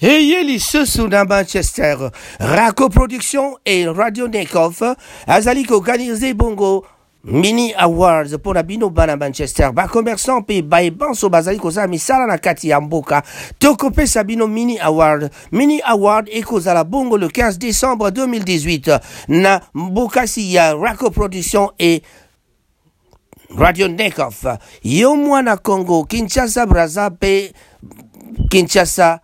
eyeli susu na manchester. Rako production et radio nekov azali koorganize bongo. Mini awards mpo na bino bana manchester. Bacommerçant mpe baebanso bazali kozala misala na kati ya mboka tokopesa bino mini award. Mini award ekozala bongo le 15 décembre 2018 na mbokasi ya raco production et radio nekov yo mwana congo kinshasa braza mpe kinshasa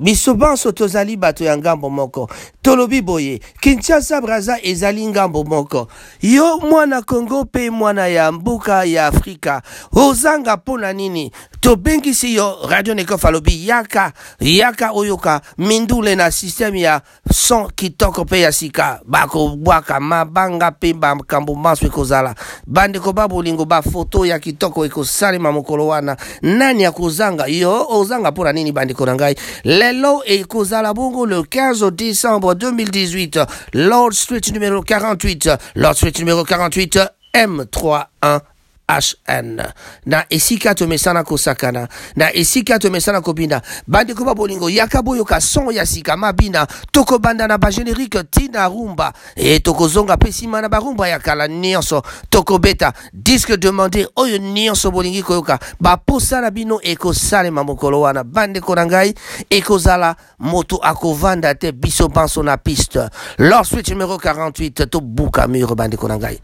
biso banso tozali bato ya ngambo moko tolobi boye. Kinshasa braza ezali ngambo moko. Yo mwana kongo mpe mwana ya mboka ya afrika. Ozanga mpo na nini? Tobengisi yo radio nekof alobi yaka yaka oyoka mindule na systeme ya son kitoko mpe ya sika. Bakobwaka mabanga mpe makambo maso ekozala. Bandeko ba bolingo bafoto ya kitoko ekosalema mokolo wana. Nani akozanga? Yo ozanga mpo na nini bandeko na ngai? Lelo ekozala bongo le 15 décembre 2018 lord street numéro 48 lord street numéro 48 m31 hn na esika tomesana kosakana na esika tomesana kobina. Bandeko ba bolingo yaka boyoka son ya sika mabina. Tokobanda na bagénérique ntina rumba. E tokozonga mpe nsima na barumba ya kala nyonso tokobeta diske demande oyo nyonso bolingi koyoka. Baposa na bino ekosalema mokolo wana. Bandeko na ngai ekozala moto akovanda te biso banso na piste. Lor switch numéro 48 tobuka mure bandeko na ngai.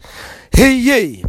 Heye hey,